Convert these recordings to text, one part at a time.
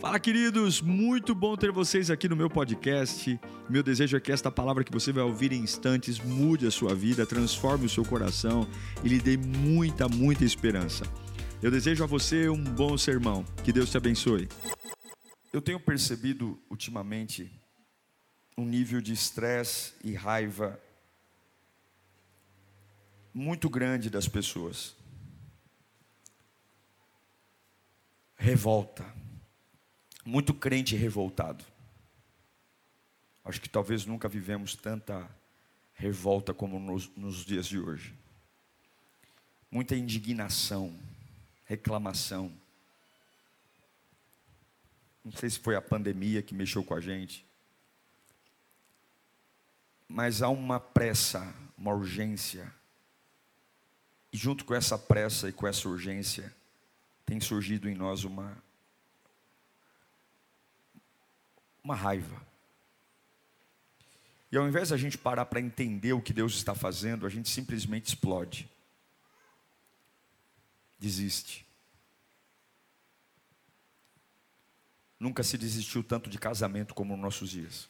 Fala, queridos! Muito bom ter vocês aqui no meu podcast. Meu desejo é que esta palavra que você vai ouvir em instantes mude a sua vida, transforme o seu coração e lhe dê muita, muita esperança. Eu desejo a você um bom sermão. Que Deus te abençoe. Eu tenho percebido ultimamente um nível de estresse e raiva muito grande das pessoas. Revolta muito crente revoltado. Acho que talvez nunca vivemos tanta revolta como nos, nos dias de hoje. Muita indignação, reclamação. Não sei se foi a pandemia que mexeu com a gente, mas há uma pressa, uma urgência. E junto com essa pressa e com essa urgência, tem surgido em nós uma uma raiva. E ao invés da gente parar para entender o que Deus está fazendo, a gente simplesmente explode. Desiste. Nunca se desistiu tanto de casamento como nos nossos dias.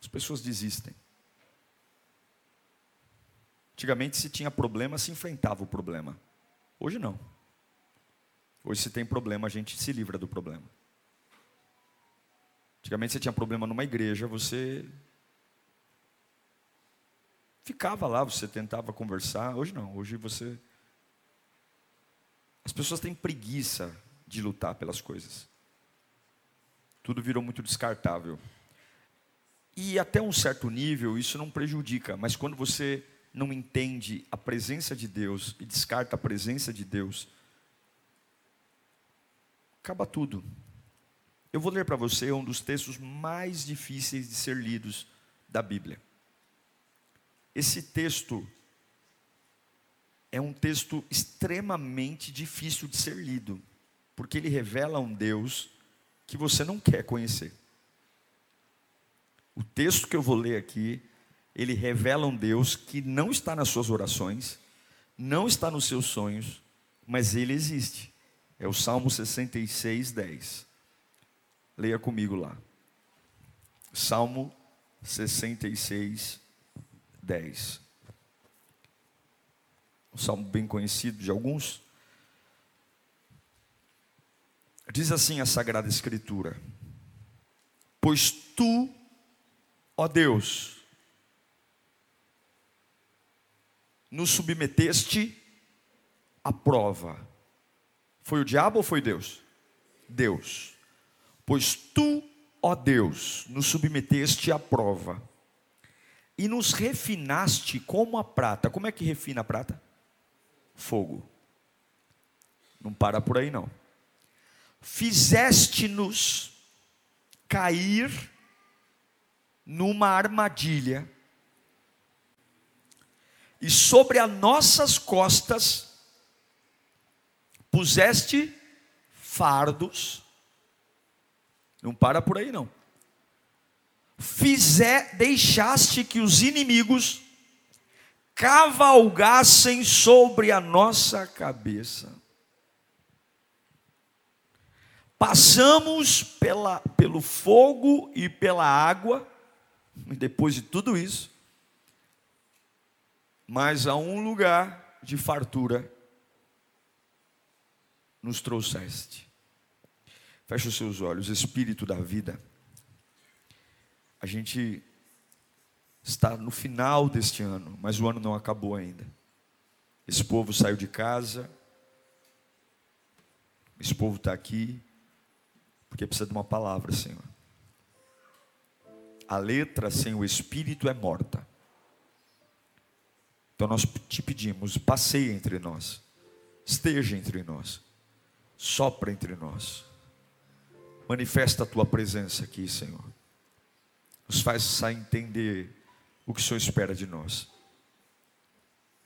As pessoas desistem. Antigamente, se tinha problema, se enfrentava o problema. Hoje não. Hoje, se tem problema, a gente se livra do problema. Antigamente você tinha problema numa igreja, você ficava lá, você tentava conversar. Hoje não, hoje você. As pessoas têm preguiça de lutar pelas coisas. Tudo virou muito descartável. E até um certo nível isso não prejudica, mas quando você não entende a presença de Deus e descarta a presença de Deus, acaba tudo. Eu vou ler para você um dos textos mais difíceis de ser lidos da Bíblia. Esse texto é um texto extremamente difícil de ser lido, porque ele revela um Deus que você não quer conhecer. O texto que eu vou ler aqui, ele revela um Deus que não está nas suas orações, não está nos seus sonhos, mas ele existe. É o Salmo 66, 10. Leia comigo lá. Salmo 66, 10. Um salmo bem conhecido de alguns. Diz assim a Sagrada Escritura: Pois tu, ó Deus, nos submeteste à prova. Foi o diabo ou foi Deus? Deus Pois tu, ó Deus, nos submeteste à prova e nos refinaste como a prata. Como é que refina a prata? Fogo. Não para por aí não. Fizeste-nos cair numa armadilha e sobre as nossas costas puseste fardos não para por aí não. Fizer, deixaste que os inimigos cavalgassem sobre a nossa cabeça. Passamos pela, pelo fogo e pela água, e depois de tudo isso, mas a um lugar de fartura nos trouxeste. Feche os seus olhos, Espírito da vida. A gente está no final deste ano, mas o ano não acabou ainda. Esse povo saiu de casa, esse povo está aqui, porque precisa de uma palavra, Senhor. A letra sem o Espírito é morta. Então nós te pedimos, passeie entre nós, esteja entre nós, sopra entre nós. Manifesta a tua presença aqui, Senhor. Nos faz entender o que o Senhor espera de nós.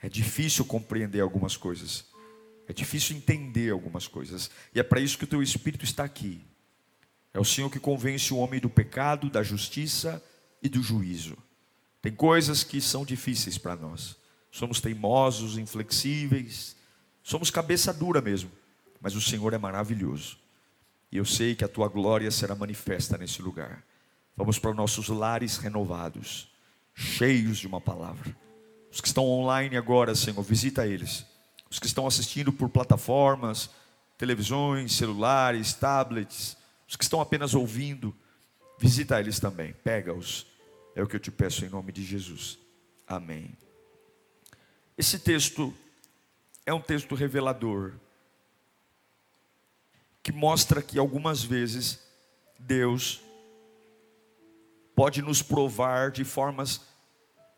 É difícil compreender algumas coisas. É difícil entender algumas coisas. E é para isso que o teu Espírito está aqui. É o Senhor que convence o homem do pecado, da justiça e do juízo. Tem coisas que são difíceis para nós. Somos teimosos, inflexíveis, somos cabeça dura mesmo. Mas o Senhor é maravilhoso. E eu sei que a tua glória será manifesta nesse lugar. Vamos para nossos lares renovados, cheios de uma palavra. Os que estão online agora, Senhor, visita eles. Os que estão assistindo por plataformas, televisões, celulares, tablets, os que estão apenas ouvindo, visita eles também. Pega-os. É o que eu te peço em nome de Jesus. Amém. Esse texto é um texto revelador que mostra que algumas vezes Deus pode nos provar de formas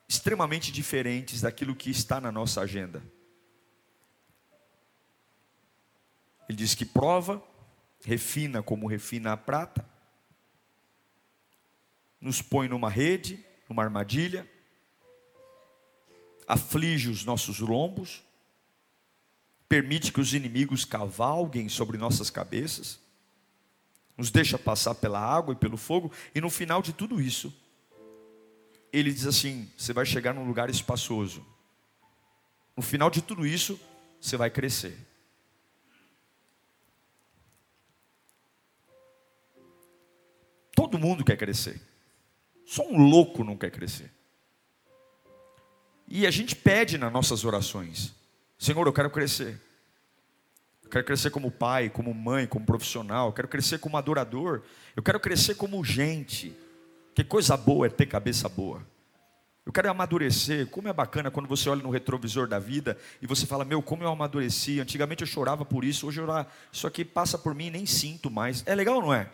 extremamente diferentes daquilo que está na nossa agenda. Ele diz que prova, refina como refina a prata, nos põe numa rede, numa armadilha, aflige os nossos lombos, permite que os inimigos cavalguem sobre nossas cabeças, nos deixa passar pela água e pelo fogo, e no final de tudo isso, ele diz assim: você vai chegar num lugar espaçoso. No final de tudo isso, você vai crescer. Todo mundo quer crescer. Só um louco não quer crescer. E a gente pede nas nossas orações: Senhor, eu quero crescer. Eu quero crescer como pai, como mãe, como profissional. Eu quero crescer como adorador. Eu quero crescer como gente. Que coisa boa é ter cabeça boa. Eu quero amadurecer. Como é bacana quando você olha no retrovisor da vida e você fala: Meu, como eu amadureci. Antigamente eu chorava por isso, hoje eu, isso aqui passa por mim e nem sinto mais. É legal, não é?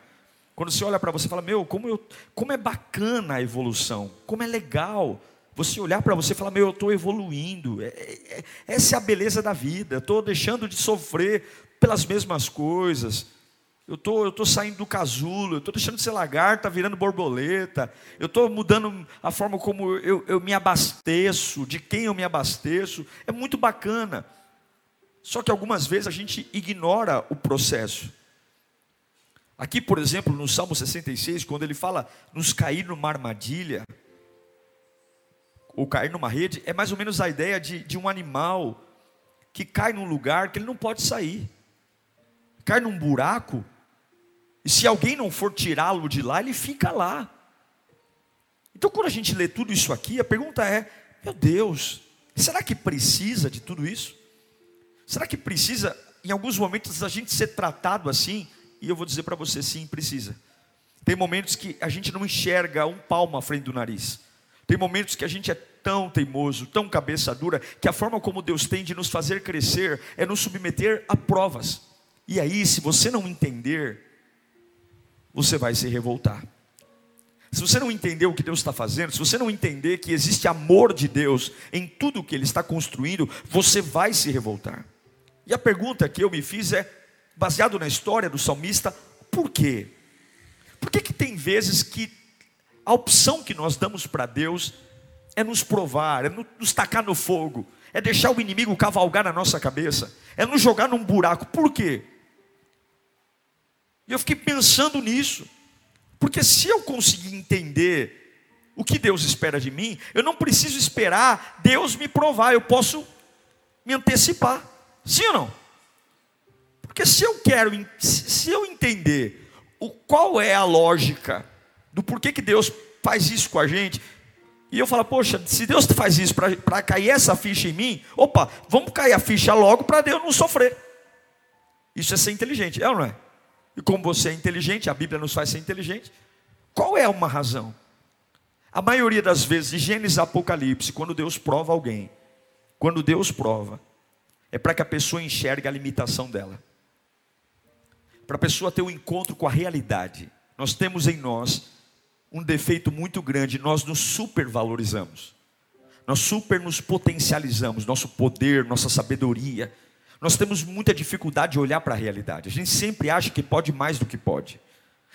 Quando você olha para você e fala: Meu, como, eu, como é bacana a evolução. Como é legal você olhar para você e falar: Meu, eu estou evoluindo. É, é, é, essa é a beleza da vida. Estou deixando de sofrer pelas mesmas coisas. Eu tô, estou tô saindo do casulo, eu estou deixando de ser lagarta, virando borboleta. Eu estou mudando a forma como eu, eu me abasteço, de quem eu me abasteço. É muito bacana. Só que algumas vezes a gente ignora o processo. Aqui, por exemplo, no Salmo 66, quando ele fala nos cair numa armadilha, ou cair numa rede, é mais ou menos a ideia de, de um animal que cai num lugar que ele não pode sair. Cai num buraco e se alguém não for tirá-lo de lá, ele fica lá. Então, quando a gente lê tudo isso aqui, a pergunta é: meu Deus, será que precisa de tudo isso? Será que precisa, em alguns momentos, a gente ser tratado assim? E eu vou dizer para você: sim, precisa. Tem momentos que a gente não enxerga um palmo à frente do nariz. Tem momentos que a gente é tão teimoso, tão cabeça dura, que a forma como Deus tem de nos fazer crescer é nos submeter a provas. E aí, se você não entender, você vai se revoltar. Se você não entender o que Deus está fazendo, se você não entender que existe amor de Deus em tudo que Ele está construindo, você vai se revoltar. E a pergunta que eu me fiz é, baseado na história do salmista, por quê? Por que, que tem vezes que a opção que nós damos para Deus é nos provar, é nos tacar no fogo, é deixar o inimigo cavalgar na nossa cabeça, é nos jogar num buraco. Por quê? E eu fiquei pensando nisso. Porque se eu conseguir entender o que Deus espera de mim, eu não preciso esperar Deus me provar, eu posso me antecipar. Sim ou não? Porque se eu quero, se eu entender o, qual é a lógica do porquê que Deus faz isso com a gente, e eu falo, poxa, se Deus faz isso para cair essa ficha em mim, opa, vamos cair a ficha logo para Deus não sofrer. Isso é ser inteligente, é ou não é? E como você é inteligente, a Bíblia nos faz ser inteligente. Qual é uma razão? A maioria das vezes, de Gênesis Apocalipse, quando Deus prova alguém, quando Deus prova, é para que a pessoa enxergue a limitação dela. Para a pessoa ter um encontro com a realidade. Nós temos em nós um defeito muito grande, nós nos supervalorizamos. Nós super nos potencializamos, nosso poder, nossa sabedoria, nós temos muita dificuldade de olhar para a realidade. A gente sempre acha que pode mais do que pode.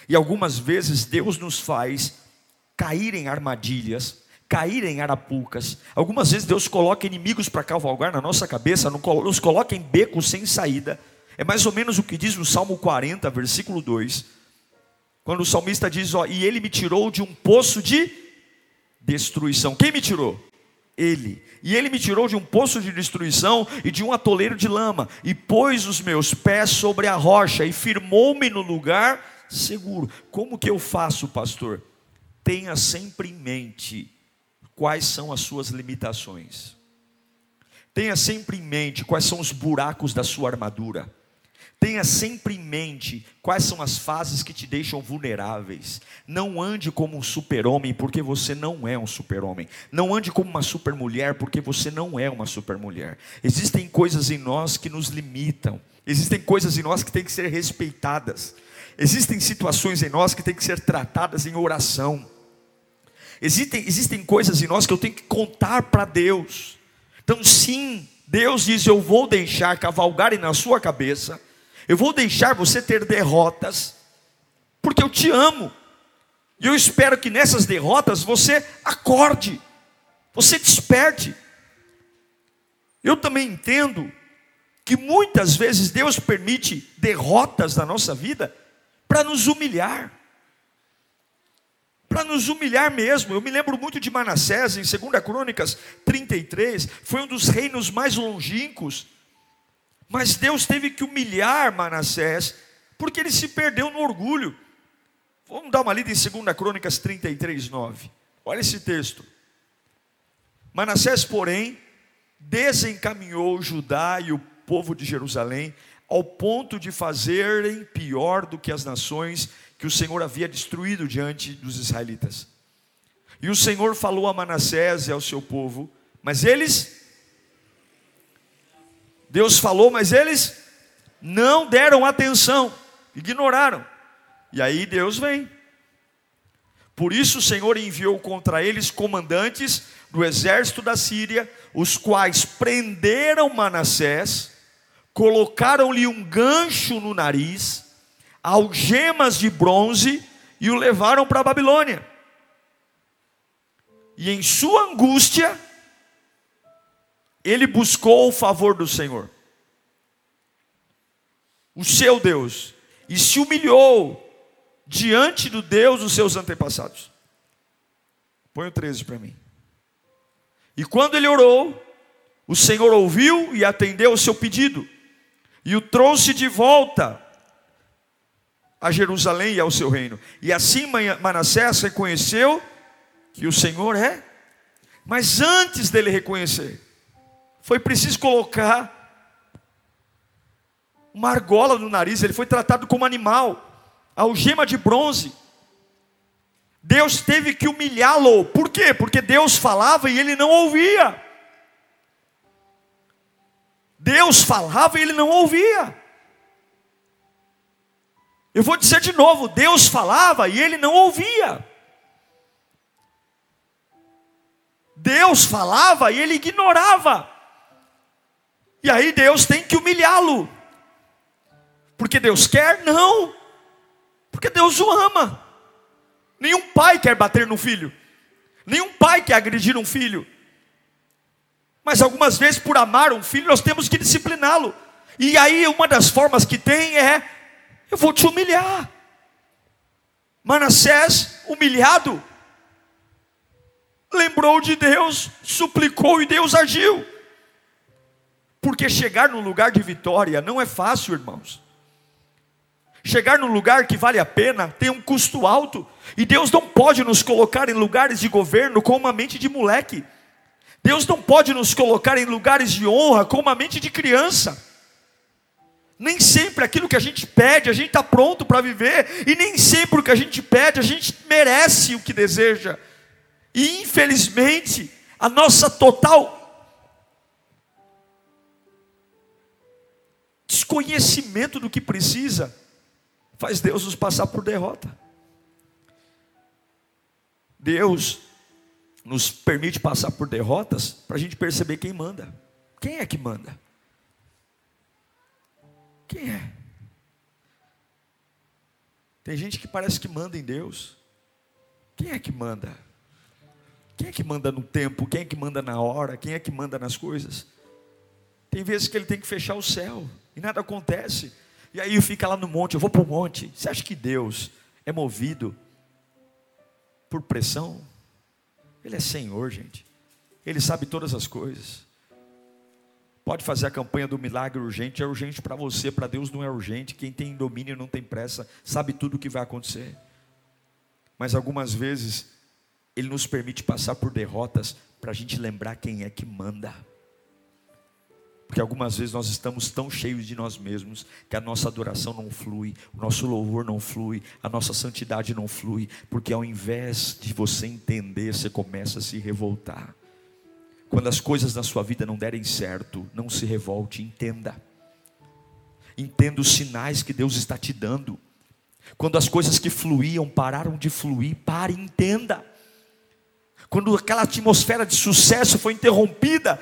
E algumas vezes Deus nos faz cair em armadilhas, cair em arapucas. Algumas vezes Deus coloca inimigos para cavalgar na nossa cabeça, nos coloca em becos sem saída. É mais ou menos o que diz no Salmo 40, versículo 2. Quando o salmista diz: ó, E ele me tirou de um poço de destruição. Quem me tirou? ele. E ele me tirou de um poço de destruição e de um atoleiro de lama, e pôs os meus pés sobre a rocha e firmou-me no lugar seguro. Como que eu faço, pastor? Tenha sempre em mente quais são as suas limitações. Tenha sempre em mente quais são os buracos da sua armadura. Tenha sempre em mente quais são as fases que te deixam vulneráveis. Não ande como um super-homem, porque você não é um super-homem. Não ande como uma super-mulher, porque você não é uma super-mulher. Existem coisas em nós que nos limitam. Existem coisas em nós que têm que ser respeitadas. Existem situações em nós que têm que ser tratadas em oração. Existem, existem coisas em nós que eu tenho que contar para Deus. Então, sim, Deus diz: Eu vou deixar cavalgarem na sua cabeça, eu vou deixar você ter derrotas, porque eu te amo. E eu espero que nessas derrotas você acorde, você desperte. Eu também entendo que muitas vezes Deus permite derrotas na nossa vida para nos humilhar para nos humilhar mesmo. Eu me lembro muito de Manassés, em 2 Crônicas 33, foi um dos reinos mais longínquos. Mas Deus teve que humilhar Manassés, porque ele se perdeu no orgulho. Vamos dar uma lida em 2 Crônicas 33, 9. Olha esse texto. Manassés, porém, desencaminhou Judá e o povo de Jerusalém ao ponto de fazerem pior do que as nações que o Senhor havia destruído diante dos israelitas. E o Senhor falou a Manassés e ao seu povo, mas eles Deus falou, mas eles não deram atenção, ignoraram. E aí Deus vem. Por isso o Senhor enviou contra eles comandantes do exército da Síria, os quais prenderam Manassés, colocaram-lhe um gancho no nariz algemas de bronze e o levaram para a Babilônia. E em sua angústia, ele buscou o favor do Senhor, o seu Deus, e se humilhou diante do Deus dos seus antepassados. Põe o 13 para mim. E quando ele orou, o Senhor ouviu e atendeu o seu pedido, e o trouxe de volta a Jerusalém e ao seu reino. E assim Manassés reconheceu que o Senhor é. Mas antes dele reconhecer, foi preciso colocar uma argola no nariz, ele foi tratado como animal, algema de bronze. Deus teve que humilhá-lo. Por quê? Porque Deus falava e ele não ouvia. Deus falava e ele não ouvia. Eu vou dizer de novo: Deus falava e ele não ouvia. Deus falava e ele ignorava. E aí Deus tem que humilhá-lo. Porque Deus quer? Não. Porque Deus o ama. Nenhum pai quer bater no filho. Nenhum pai quer agredir um filho. Mas algumas vezes, por amar um filho, nós temos que discipliná-lo. E aí, uma das formas que tem é eu vou te humilhar. Manassés, humilhado, lembrou de Deus, suplicou e Deus agiu. Porque chegar no lugar de vitória não é fácil, irmãos. Chegar no lugar que vale a pena tem um custo alto, e Deus não pode nos colocar em lugares de governo com uma mente de moleque. Deus não pode nos colocar em lugares de honra com uma mente de criança. Nem sempre aquilo que a gente pede, a gente está pronto para viver, e nem sempre o que a gente pede, a gente merece o que deseja. E infelizmente, a nossa total desconhecimento do que precisa faz Deus nos passar por derrota. Deus nos permite passar por derrotas para a gente perceber quem manda. Quem é que manda? Quem é? Tem gente que parece que manda em Deus. Quem é que manda? Quem é que manda no tempo? Quem é que manda na hora? Quem é que manda nas coisas? Tem vezes que ele tem que fechar o céu e nada acontece. E aí fica lá no monte, eu vou para o monte. Você acha que Deus é movido por pressão? Ele é Senhor, gente. Ele sabe todas as coisas. Pode fazer a campanha do milagre urgente, é urgente para você, para Deus não é urgente. Quem tem domínio não tem pressa, sabe tudo o que vai acontecer. Mas algumas vezes, Ele nos permite passar por derrotas para a gente lembrar quem é que manda. Porque algumas vezes nós estamos tão cheios de nós mesmos que a nossa adoração não flui, o nosso louvor não flui, a nossa santidade não flui, porque ao invés de você entender, você começa a se revoltar. Quando as coisas na sua vida não derem certo, não se revolte, entenda. Entenda os sinais que Deus está te dando. Quando as coisas que fluíam pararam de fluir, pare, entenda. Quando aquela atmosfera de sucesso foi interrompida,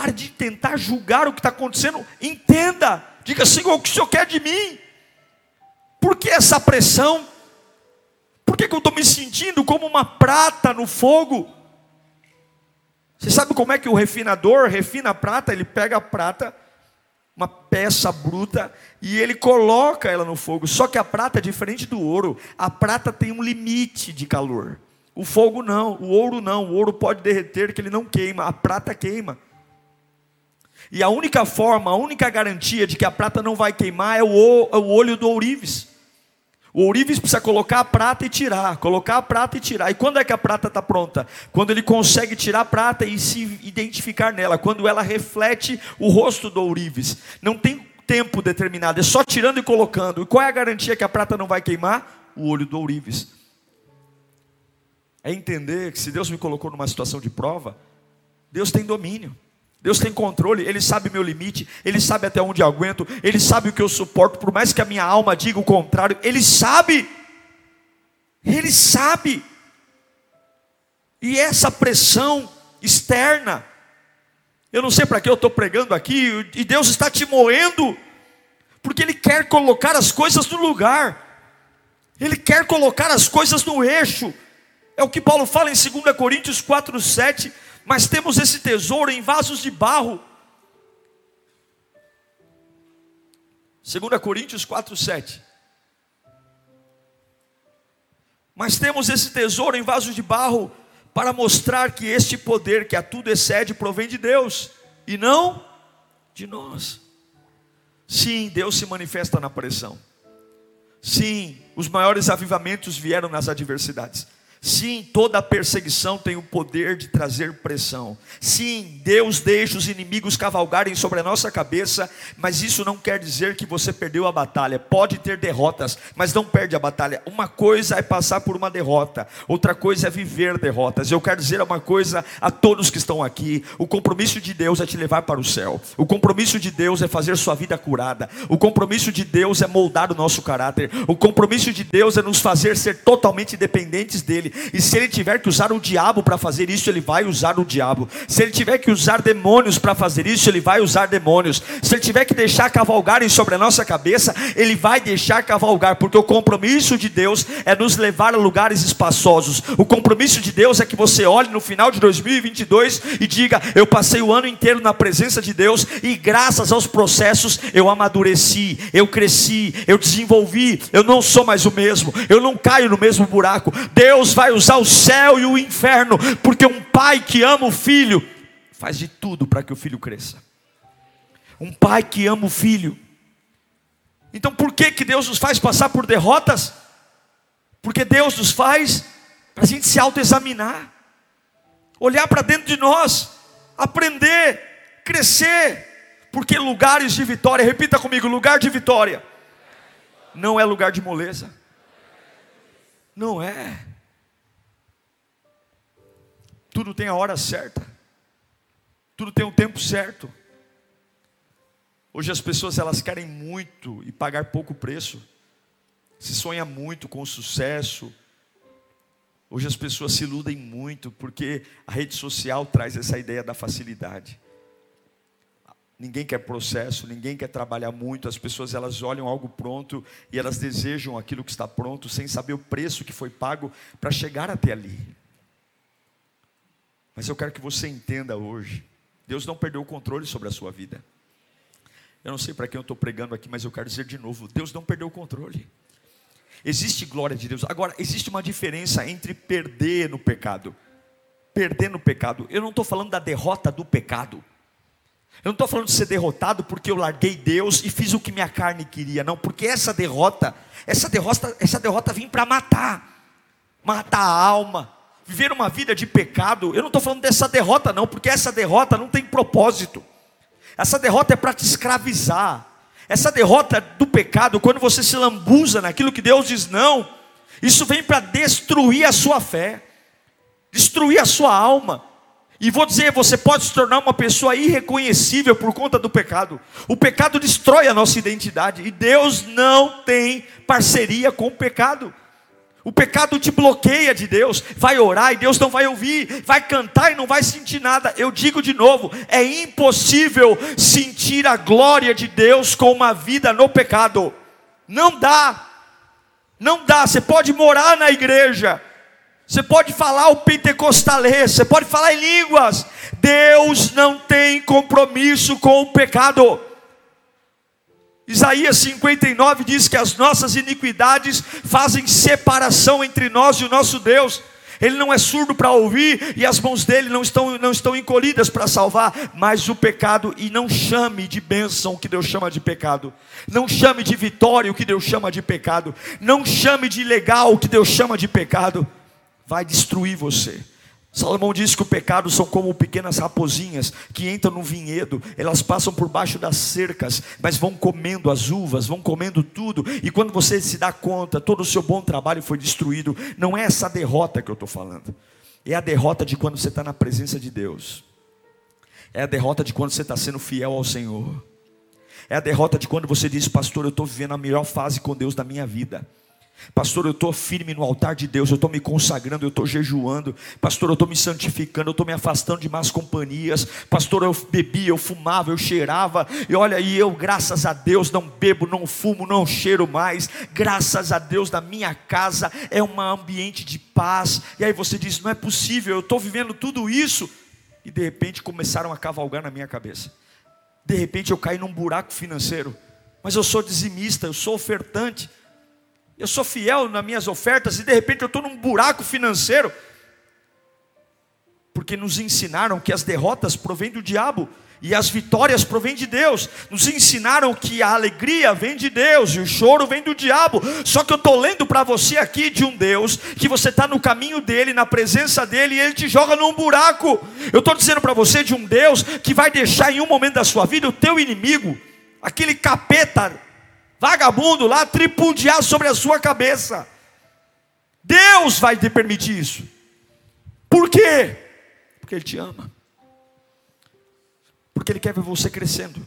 pare de tentar julgar o que está acontecendo, entenda. Diga, Senhor, o que o Senhor quer de mim? Por que essa pressão? Por que, que eu estou me sentindo como uma prata no fogo? Você sabe como é que o refinador refina a prata? Ele pega a prata, uma peça bruta, e ele coloca ela no fogo. Só que a prata é diferente do ouro. A prata tem um limite de calor. O fogo não, o ouro não. O ouro pode derreter que ele não queima, a prata queima. E a única forma, a única garantia de que a prata não vai queimar é o, é olho do ourives. O ourives precisa colocar a prata e tirar, colocar a prata e tirar. E quando é que a prata está pronta? Quando ele consegue tirar a prata e se identificar nela, quando ela reflete o rosto do ourives. Não tem tempo determinado, é só tirando e colocando. E qual é a garantia que a prata não vai queimar? O olho do ourives. É entender que se Deus me colocou numa situação de prova, Deus tem domínio. Deus tem controle, Ele sabe meu limite, Ele sabe até onde aguento, Ele sabe o que eu suporto, por mais que a minha alma diga o contrário, Ele sabe, Ele sabe. E essa pressão externa, eu não sei para que eu estou pregando aqui, e Deus está te moendo, porque Ele quer colocar as coisas no lugar, Ele quer colocar as coisas no eixo, é o que Paulo fala em 2 Coríntios 4, 7 mas temos esse tesouro em vasos de barro. 2 Coríntios 4, 7. Mas temos esse tesouro em vasos de barro para mostrar que este poder que a tudo excede provém de Deus e não de nós. Sim, Deus se manifesta na pressão. Sim, os maiores avivamentos vieram nas adversidades. Sim, toda perseguição tem o poder de trazer pressão. Sim, Deus deixa os inimigos cavalgarem sobre a nossa cabeça, mas isso não quer dizer que você perdeu a batalha. Pode ter derrotas, mas não perde a batalha. Uma coisa é passar por uma derrota, outra coisa é viver derrotas. Eu quero dizer uma coisa a todos que estão aqui: o compromisso de Deus é te levar para o céu, o compromisso de Deus é fazer sua vida curada, o compromisso de Deus é moldar o nosso caráter, o compromisso de Deus é nos fazer ser totalmente dependentes dEle. E se ele tiver que usar o diabo para fazer isso, ele vai usar o diabo. Se ele tiver que usar demônios para fazer isso, ele vai usar demônios. Se ele tiver que deixar cavalgarem sobre a nossa cabeça, ele vai deixar cavalgar, porque o compromisso de Deus é nos levar a lugares espaçosos. O compromisso de Deus é que você olhe no final de 2022 e diga: Eu passei o ano inteiro na presença de Deus e graças aos processos eu amadureci, eu cresci, eu desenvolvi, eu não sou mais o mesmo, eu não caio no mesmo buraco. Deus vai usar o céu e o inferno, porque um pai que ama o filho faz de tudo para que o filho cresça. Um pai que ama o filho. Então por que, que Deus nos faz passar por derrotas? Porque Deus nos faz para a gente se autoexaminar, olhar para dentro de nós, aprender, crescer, porque lugares de vitória, repita comigo: lugar de vitória não é lugar de moleza, não é. Tudo tem a hora certa. Tudo tem o tempo certo. Hoje as pessoas elas querem muito e pagar pouco preço. Se sonha muito com sucesso. Hoje as pessoas se iludem muito porque a rede social traz essa ideia da facilidade. Ninguém quer processo, ninguém quer trabalhar muito. As pessoas elas olham algo pronto e elas desejam aquilo que está pronto sem saber o preço que foi pago para chegar até ali. Mas eu quero que você entenda hoje: Deus não perdeu o controle sobre a sua vida. Eu não sei para quem eu estou pregando aqui, mas eu quero dizer de novo: Deus não perdeu o controle. Existe glória de Deus. Agora, existe uma diferença entre perder no pecado. perder no pecado. Eu não estou falando da derrota do pecado. Eu não estou falando de ser derrotado porque eu larguei Deus e fiz o que minha carne queria, não, porque essa derrota, essa derrota, essa derrota vem para matar, matar a alma, viver uma vida de pecado. Eu não estou falando dessa derrota, não, porque essa derrota não tem propósito. Essa derrota é para te escravizar. Essa derrota do pecado, quando você se lambuza naquilo que Deus diz não, isso vem para destruir a sua fé, destruir a sua alma. E vou dizer, você pode se tornar uma pessoa irreconhecível por conta do pecado. O pecado destrói a nossa identidade e Deus não tem parceria com o pecado. O pecado te bloqueia de Deus. Vai orar e Deus não vai ouvir. Vai cantar e não vai sentir nada. Eu digo de novo: é impossível sentir a glória de Deus com uma vida no pecado. Não dá. Não dá. Você pode morar na igreja. Você pode falar o pentecostalês, você pode falar em línguas. Deus não tem compromisso com o pecado. Isaías 59 diz que as nossas iniquidades fazem separação entre nós e o nosso Deus. Ele não é surdo para ouvir e as mãos dele não estão, não estão encolhidas para salvar, mas o pecado, e não chame de bênção o que Deus chama de pecado, não chame de vitória o que Deus chama de pecado, não chame de legal o que Deus chama de pecado, vai destruir você. Salomão diz que o pecado são como pequenas raposinhas que entram no vinhedo, elas passam por baixo das cercas, mas vão comendo as uvas, vão comendo tudo, e quando você se dá conta, todo o seu bom trabalho foi destruído. Não é essa derrota que eu estou falando, é a derrota de quando você está na presença de Deus, é a derrota de quando você está sendo fiel ao Senhor, é a derrota de quando você diz, pastor, eu estou vivendo a melhor fase com Deus da minha vida. Pastor, eu estou firme no altar de Deus, eu estou me consagrando, eu estou jejuando. Pastor, eu estou me santificando, eu estou me afastando de más companhias. Pastor, eu bebia, eu fumava, eu cheirava. E olha aí, eu, graças a Deus, não bebo, não fumo, não cheiro mais. Graças a Deus, na minha casa é um ambiente de paz. E aí você diz: não é possível, eu estou vivendo tudo isso. E de repente começaram a cavalgar na minha cabeça. De repente eu caí num buraco financeiro. Mas eu sou dizimista, eu sou ofertante eu sou fiel nas minhas ofertas e de repente eu estou num buraco financeiro. Porque nos ensinaram que as derrotas provêm do diabo e as vitórias provêm de Deus. Nos ensinaram que a alegria vem de Deus e o choro vem do diabo. Só que eu estou lendo para você aqui de um Deus que você está no caminho dele, na presença dele, e ele te joga num buraco. Eu estou dizendo para você de um Deus que vai deixar em um momento da sua vida o teu inimigo, aquele capeta vagabundo lá tripudiar sobre a sua cabeça. Deus vai te permitir isso. Por quê? Porque Ele te ama. Porque Ele quer ver você crescendo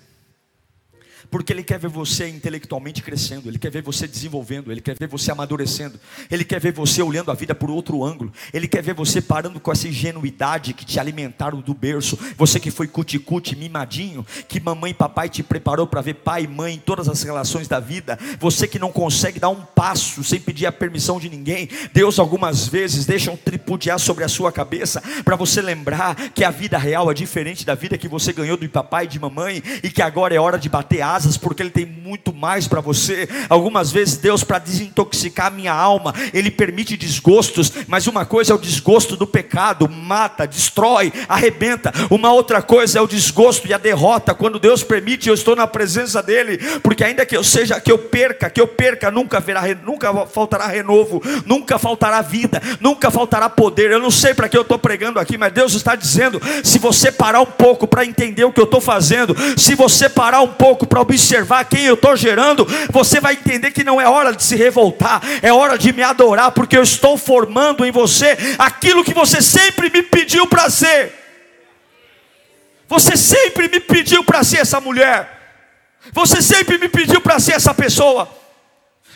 porque Ele quer ver você intelectualmente crescendo, Ele quer ver você desenvolvendo, Ele quer ver você amadurecendo, Ele quer ver você olhando a vida por outro ângulo, Ele quer ver você parando com essa ingenuidade que te alimentaram do berço, você que foi cuticute, mimadinho, que mamãe e papai te preparou para ver pai e mãe em todas as relações da vida, você que não consegue dar um passo sem pedir a permissão de ninguém, Deus algumas vezes deixa um tripudiar sobre a sua cabeça, para você lembrar que a vida real é diferente da vida que você ganhou do papai e de mamãe, e que agora é hora de bater asas porque Ele tem muito mais para você. Algumas vezes, Deus, para desintoxicar a minha alma, Ele permite desgostos, mas uma coisa é o desgosto do pecado, mata, destrói, arrebenta. Uma outra coisa é o desgosto e a derrota, quando Deus permite, eu estou na presença dEle, porque ainda que eu seja, que eu perca, que eu perca, nunca, nunca faltará renovo, nunca faltará vida, nunca faltará poder. Eu não sei para que eu estou pregando aqui, mas Deus está dizendo: se você parar um pouco para entender o que eu estou fazendo, se você parar um pouco para observar quem eu estou gerando, você vai entender que não é hora de se revoltar, é hora de me adorar, porque eu estou formando em você aquilo que você sempre me pediu para ser. Você sempre me pediu para ser essa mulher. Você sempre me pediu para ser essa pessoa.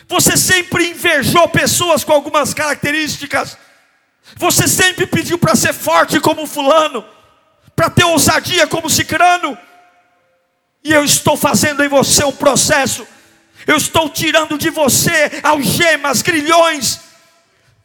Você sempre invejou pessoas com algumas características. Você sempre pediu para ser forte como fulano, para ter ousadia como cicrano. E eu estou fazendo em você um processo. Eu estou tirando de você algemas, grilhões.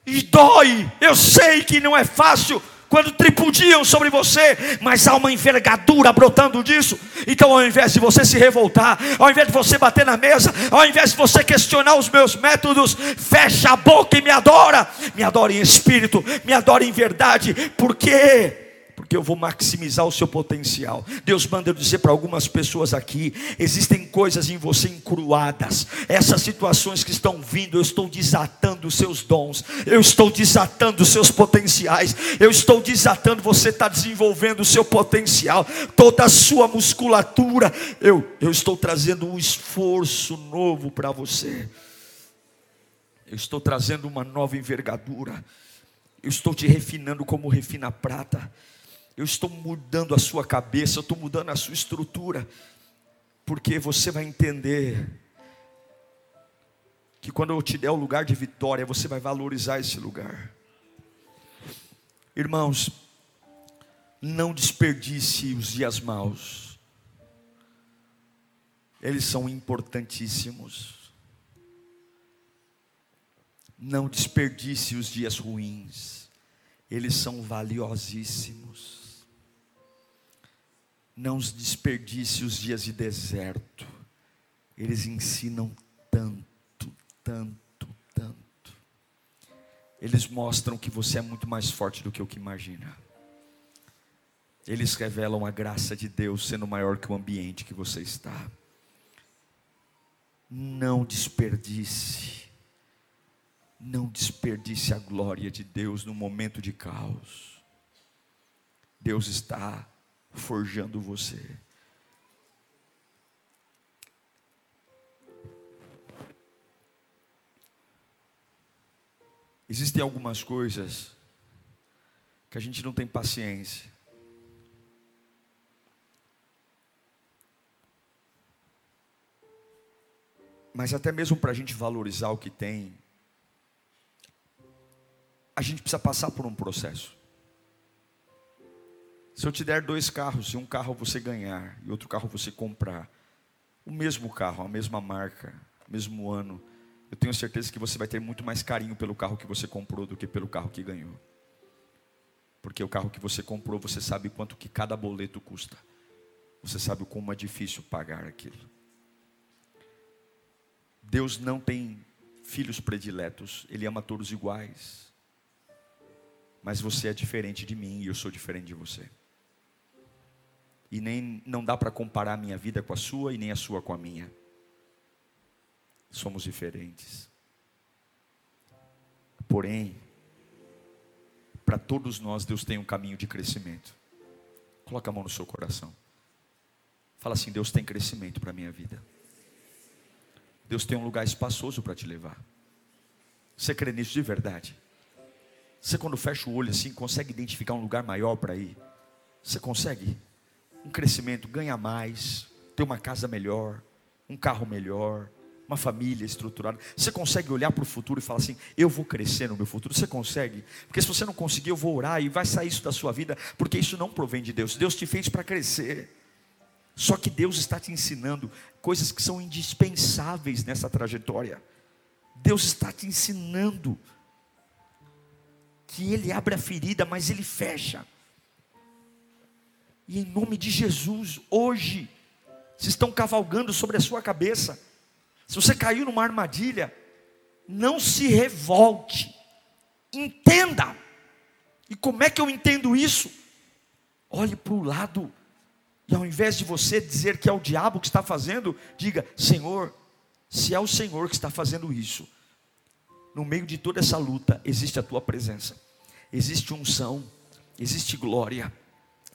E dói. Eu sei que não é fácil quando tripudiam sobre você, mas há uma envergadura brotando disso. Então, ao invés de você se revoltar, ao invés de você bater na mesa, ao invés de você questionar os meus métodos, fecha a boca e me adora. Me adora em espírito, me adora em verdade, porque porque eu vou maximizar o seu potencial. Deus manda eu dizer para algumas pessoas aqui: existem coisas em você encruadas, essas situações que estão vindo, eu estou desatando os seus dons, eu estou desatando os seus potenciais, eu estou desatando, você está desenvolvendo o seu potencial, toda a sua musculatura, eu, eu estou trazendo um esforço novo para você, eu estou trazendo uma nova envergadura. Eu estou te refinando como refina prata. Eu estou mudando a sua cabeça, eu estou mudando a sua estrutura, porque você vai entender que quando eu te der o lugar de vitória, você vai valorizar esse lugar. Irmãos, não desperdice os dias maus, eles são importantíssimos. Não desperdice os dias ruins, eles são valiosíssimos. Não desperdice os dias de deserto. Eles ensinam tanto, tanto, tanto. Eles mostram que você é muito mais forte do que o que imagina. Eles revelam a graça de Deus sendo maior que o ambiente que você está. Não desperdice. Não desperdice a glória de Deus no momento de caos. Deus está forjando você. Existem algumas coisas que a gente não tem paciência. Mas até mesmo para a gente valorizar o que tem, a gente precisa passar por um processo. Se eu te der dois carros e um carro você ganhar e outro carro você comprar, o mesmo carro, a mesma marca, mesmo ano, eu tenho certeza que você vai ter muito mais carinho pelo carro que você comprou do que pelo carro que ganhou. Porque o carro que você comprou, você sabe quanto que cada boleto custa. Você sabe como é difícil pagar aquilo. Deus não tem filhos prediletos, Ele ama todos iguais. Mas você é diferente de mim e eu sou diferente de você e nem não dá para comparar a minha vida com a sua e nem a sua com a minha. Somos diferentes. Porém, para todos nós Deus tem um caminho de crescimento. Coloca a mão no seu coração. Fala assim: Deus tem crescimento para a minha vida. Deus tem um lugar espaçoso para te levar. Você crê nisso de verdade? Você, quando fecha o olho assim, consegue identificar um lugar maior para ir? Você consegue? Um crescimento, ganha mais, ter uma casa melhor, um carro melhor, uma família estruturada. Você consegue olhar para o futuro e falar assim: eu vou crescer no meu futuro? Você consegue? Porque se você não conseguir, eu vou orar e vai sair isso da sua vida, porque isso não provém de Deus. Deus te fez para crescer. Só que Deus está te ensinando coisas que são indispensáveis nessa trajetória. Deus está te ensinando que Ele abre a ferida, mas Ele fecha. E em nome de Jesus, hoje, se estão cavalgando sobre a sua cabeça. Se você caiu numa armadilha, não se revolte. Entenda. E como é que eu entendo isso? Olhe para o lado. E ao invés de você dizer que é o diabo que está fazendo, diga: Senhor, se é o Senhor que está fazendo isso, no meio de toda essa luta, existe a tua presença, existe unção, existe glória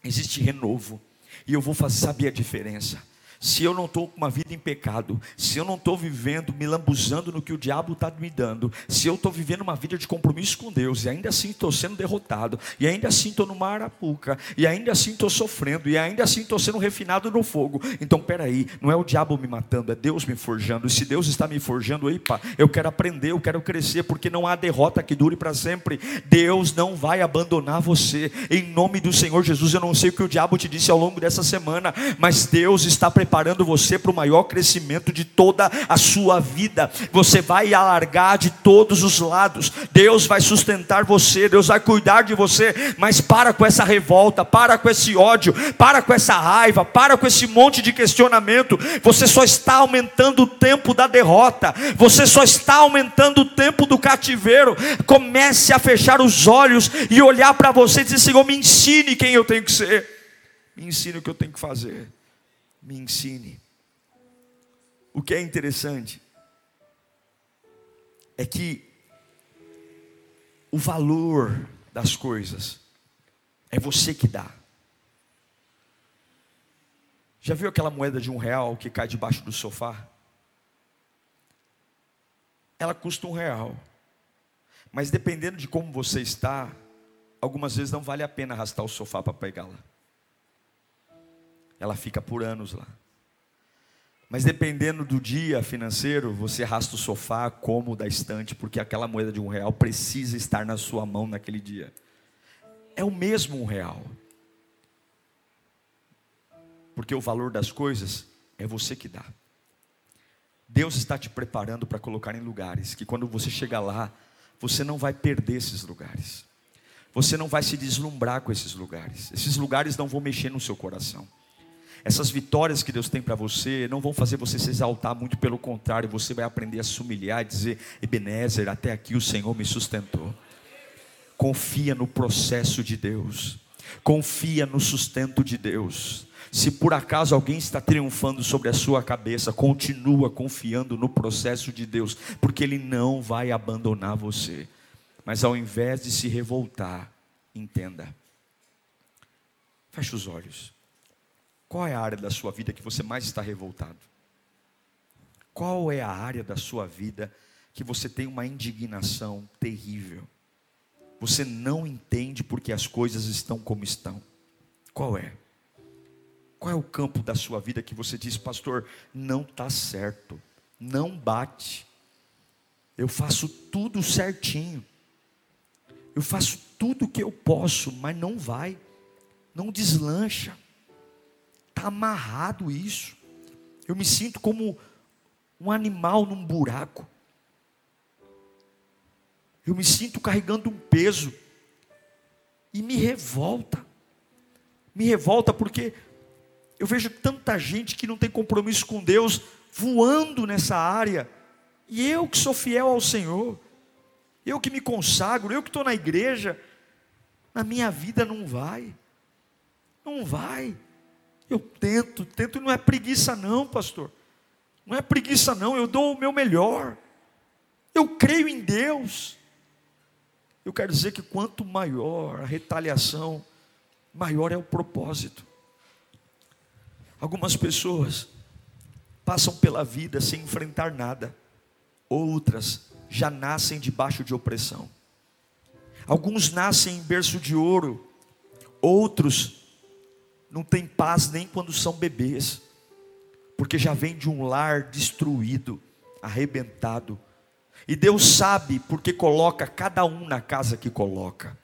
existe renovo. E eu vou fazer, saber a diferença se eu não estou com uma vida em pecado, se eu não estou vivendo, me lambuzando no que o diabo está me dando, se eu estou vivendo uma vida de compromisso com Deus, e ainda assim estou sendo derrotado, e ainda assim estou numa arapuca, e ainda assim estou sofrendo, e ainda assim estou sendo refinado no fogo, então peraí, não é o diabo me matando, é Deus me forjando, e se Deus está me forjando, epa, eu quero aprender, eu quero crescer, porque não há derrota que dure para sempre, Deus não vai abandonar você, em nome do Senhor Jesus, eu não sei o que o diabo te disse ao longo dessa semana, mas Deus está preparado preparando você para o maior crescimento de toda a sua vida. Você vai alargar de todos os lados. Deus vai sustentar você, Deus vai cuidar de você, mas para com essa revolta, para com esse ódio, para com essa raiva, para com esse monte de questionamento. Você só está aumentando o tempo da derrota. Você só está aumentando o tempo do cativeiro. Comece a fechar os olhos e olhar para você e dizer: Senhor, me ensine quem eu tenho que ser. Me ensine o que eu tenho que fazer. Me ensine. O que é interessante é que o valor das coisas é você que dá. Já viu aquela moeda de um real que cai debaixo do sofá? Ela custa um real. Mas dependendo de como você está, algumas vezes não vale a pena arrastar o sofá para pegá-la ela fica por anos lá. Mas dependendo do dia financeiro, você arrasta o sofá como da estante, porque aquela moeda de um real precisa estar na sua mão naquele dia. É o mesmo um real. Porque o valor das coisas é você que dá. Deus está te preparando para colocar em lugares que quando você chegar lá, você não vai perder esses lugares. Você não vai se deslumbrar com esses lugares. Esses lugares não vão mexer no seu coração. Essas vitórias que Deus tem para você não vão fazer você se exaltar, muito pelo contrário, você vai aprender a se humilhar e dizer: Ebenezer, até aqui o Senhor me sustentou. Confia no processo de Deus, confia no sustento de Deus. Se por acaso alguém está triunfando sobre a sua cabeça, continua confiando no processo de Deus, porque Ele não vai abandonar você. Mas ao invés de se revoltar, entenda. Feche os olhos. Qual é a área da sua vida que você mais está revoltado? Qual é a área da sua vida que você tem uma indignação terrível? Você não entende porque as coisas estão como estão. Qual é? Qual é o campo da sua vida que você diz, pastor, não está certo, não bate. Eu faço tudo certinho. Eu faço tudo o que eu posso, mas não vai, não deslancha. Está amarrado isso. Eu me sinto como um animal num buraco. Eu me sinto carregando um peso. E me revolta. Me revolta porque eu vejo tanta gente que não tem compromisso com Deus voando nessa área. E eu que sou fiel ao Senhor, eu que me consagro, eu que estou na igreja, na minha vida não vai. Não vai. Eu tento, tento, não é preguiça, não, pastor. Não é preguiça, não, eu dou o meu melhor. Eu creio em Deus. Eu quero dizer que quanto maior a retaliação, maior é o propósito. Algumas pessoas passam pela vida sem enfrentar nada, outras já nascem debaixo de opressão. Alguns nascem em berço de ouro, outros não tem paz nem quando são bebês, porque já vem de um lar destruído, arrebentado. E Deus sabe porque coloca cada um na casa que coloca.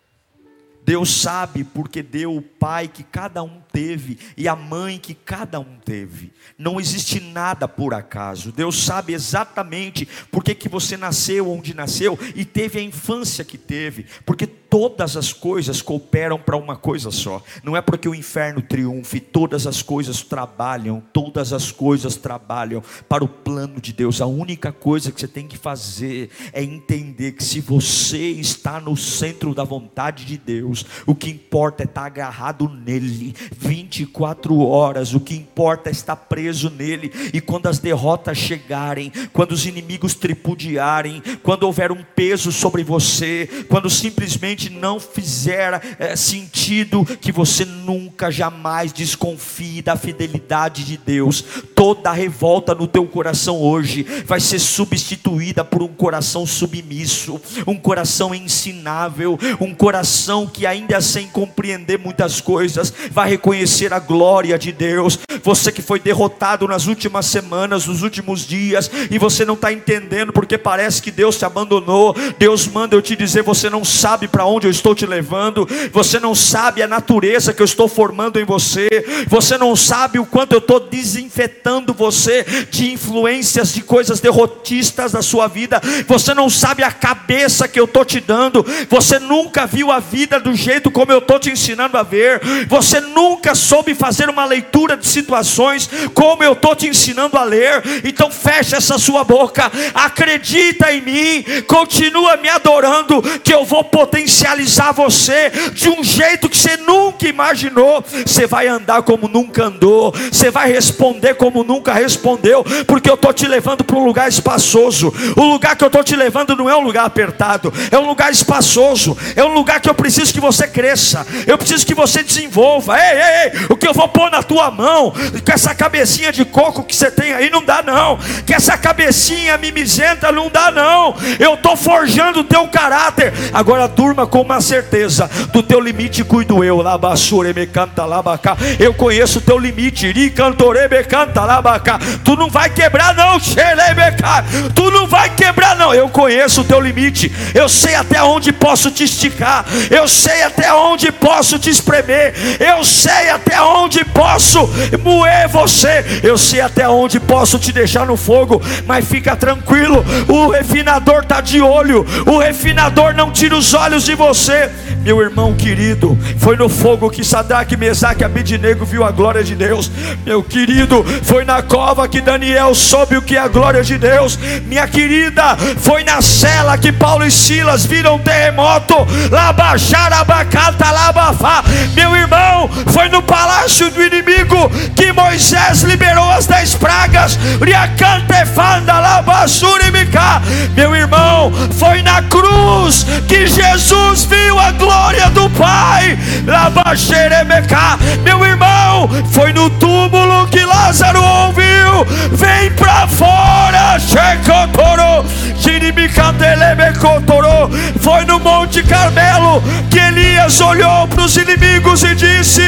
Deus sabe porque deu pai que cada um teve e a mãe que cada um teve. Não existe nada por acaso. Deus sabe exatamente porque que você nasceu onde nasceu e teve a infância que teve, porque todas as coisas cooperam para uma coisa só. Não é porque o inferno triunfe, todas as coisas trabalham, todas as coisas trabalham para o plano de Deus. A única coisa que você tem que fazer é entender que se você está no centro da vontade de Deus, o que importa é estar agarrado nele 24 horas, o que importa é estar preso nele. E quando as derrotas chegarem, quando os inimigos tripudiarem, quando houver um peso sobre você, quando simplesmente não fizer é, sentido, que você nunca, jamais desconfie da fidelidade de Deus. Toda revolta no teu coração hoje vai ser substituída por um coração submisso, um coração ensinável, um coração que, ainda sem compreender muitas coisas, vai reconhecer a glória de Deus. Você que foi derrotado nas últimas semanas, nos últimos dias, e você não está entendendo porque parece que Deus te abandonou. Deus manda eu te dizer: você não sabe para onde eu estou te levando, você não sabe a natureza que eu estou formando em você, você não sabe o quanto eu estou desinfetando você de influências de coisas derrotistas da sua vida, você não sabe a cabeça que eu estou te dando, você nunca viu a vida do jeito como eu estou te ensinando a ver, você nunca soube fazer uma leitura de situações como eu estou te ensinando a ler, então fecha essa sua boca, acredita em mim, continua me adorando, que eu vou potencializar você de um jeito que você nunca imaginou. Você vai andar como nunca andou, você vai responder como nunca respondeu, porque eu estou te levando para um lugar espaçoso. O lugar que eu estou te levando não é um lugar apertado, é um lugar espaçoso, é um lugar que eu preciso que você cresça, eu preciso que você desenvolva. Ei, ei, ei, o que eu vou pôr na tua mão, com essa cabecinha de coco que você tem aí, não dá não, que essa cabecinha mimizenta não dá não. Eu estou forjando o teu caráter. Agora durma com uma certeza: do teu limite cuido eu. me canta labacá. Eu conheço o teu limite. Iri cantorebe canta. Tu não vai quebrar, não, xerebeca. Tu não vai quebrar, não. Eu conheço o teu limite. Eu sei até onde posso te esticar. Eu sei até onde posso te espremer. Eu sei até onde posso moer você. Eu sei até onde posso te deixar no fogo. Mas fica tranquilo, o refinador está de olho. O refinador não tira os olhos de você. Meu irmão querido, foi no fogo que Sadraque, Mesaque e Abidinego viu a glória de Deus. Meu querido, foi na cova que Daniel soube o que é a glória de Deus. Minha querida, foi na cela que Paulo e Silas viram terremoto. Labaxarabacata, labafá. Meu irmão, foi no palácio do inimigo que Moisés liberou as dez pragas. Meu irmão, foi na cruz que Jesus viu a glória do Pai. Meu irmão, foi no túmulo que Lázaro ouviu. Vem para fora, Foi no Monte Carmelo que Elias olhou para os inimigos e disse: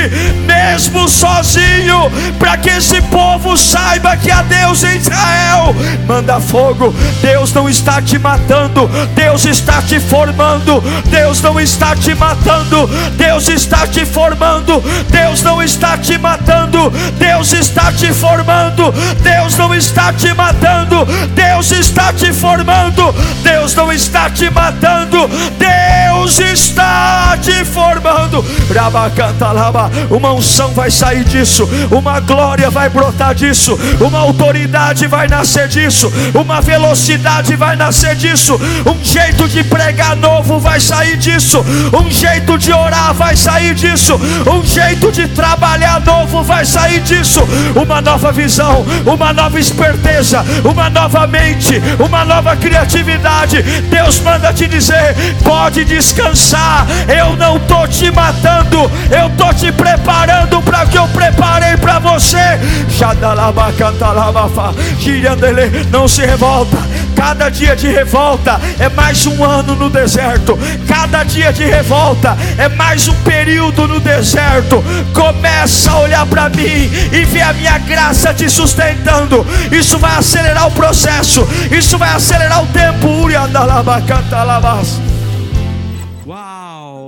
Mesmo sozinho, para que esse povo saiba que há Deus em Israel, manda fogo. Deus não está te matando, Deus está te formando. Deus não está te matando, Deus está te formando. Deus não está te matando, Deus está te formando. Deus não está te matando, Deus está te formando. Deus não está te matando, Deus está te formando. Uma unção vai sair disso, uma glória vai brotar disso, uma autoridade vai nascer disso, uma velocidade vai nascer disso, um jeito de pregar novo vai sair disso, um jeito de orar vai sair disso, um jeito de trabalhar novo vai sair disso, uma nova visão, uma nova esperteza, uma nova mente, uma nova criatividade. Deus manda te dizer: pode descansar, eu não estou te matando, eu estou te preparando para o que eu preparei para você. Não se revolta, cada dia de revolta é mais um ano no deserto, cada dia de revolta é mais um período no deserto. Começa a olhar para mim e ver a minha graça te sustentando. Isso vai acelerar o processo, isso vai acelerar o tempo.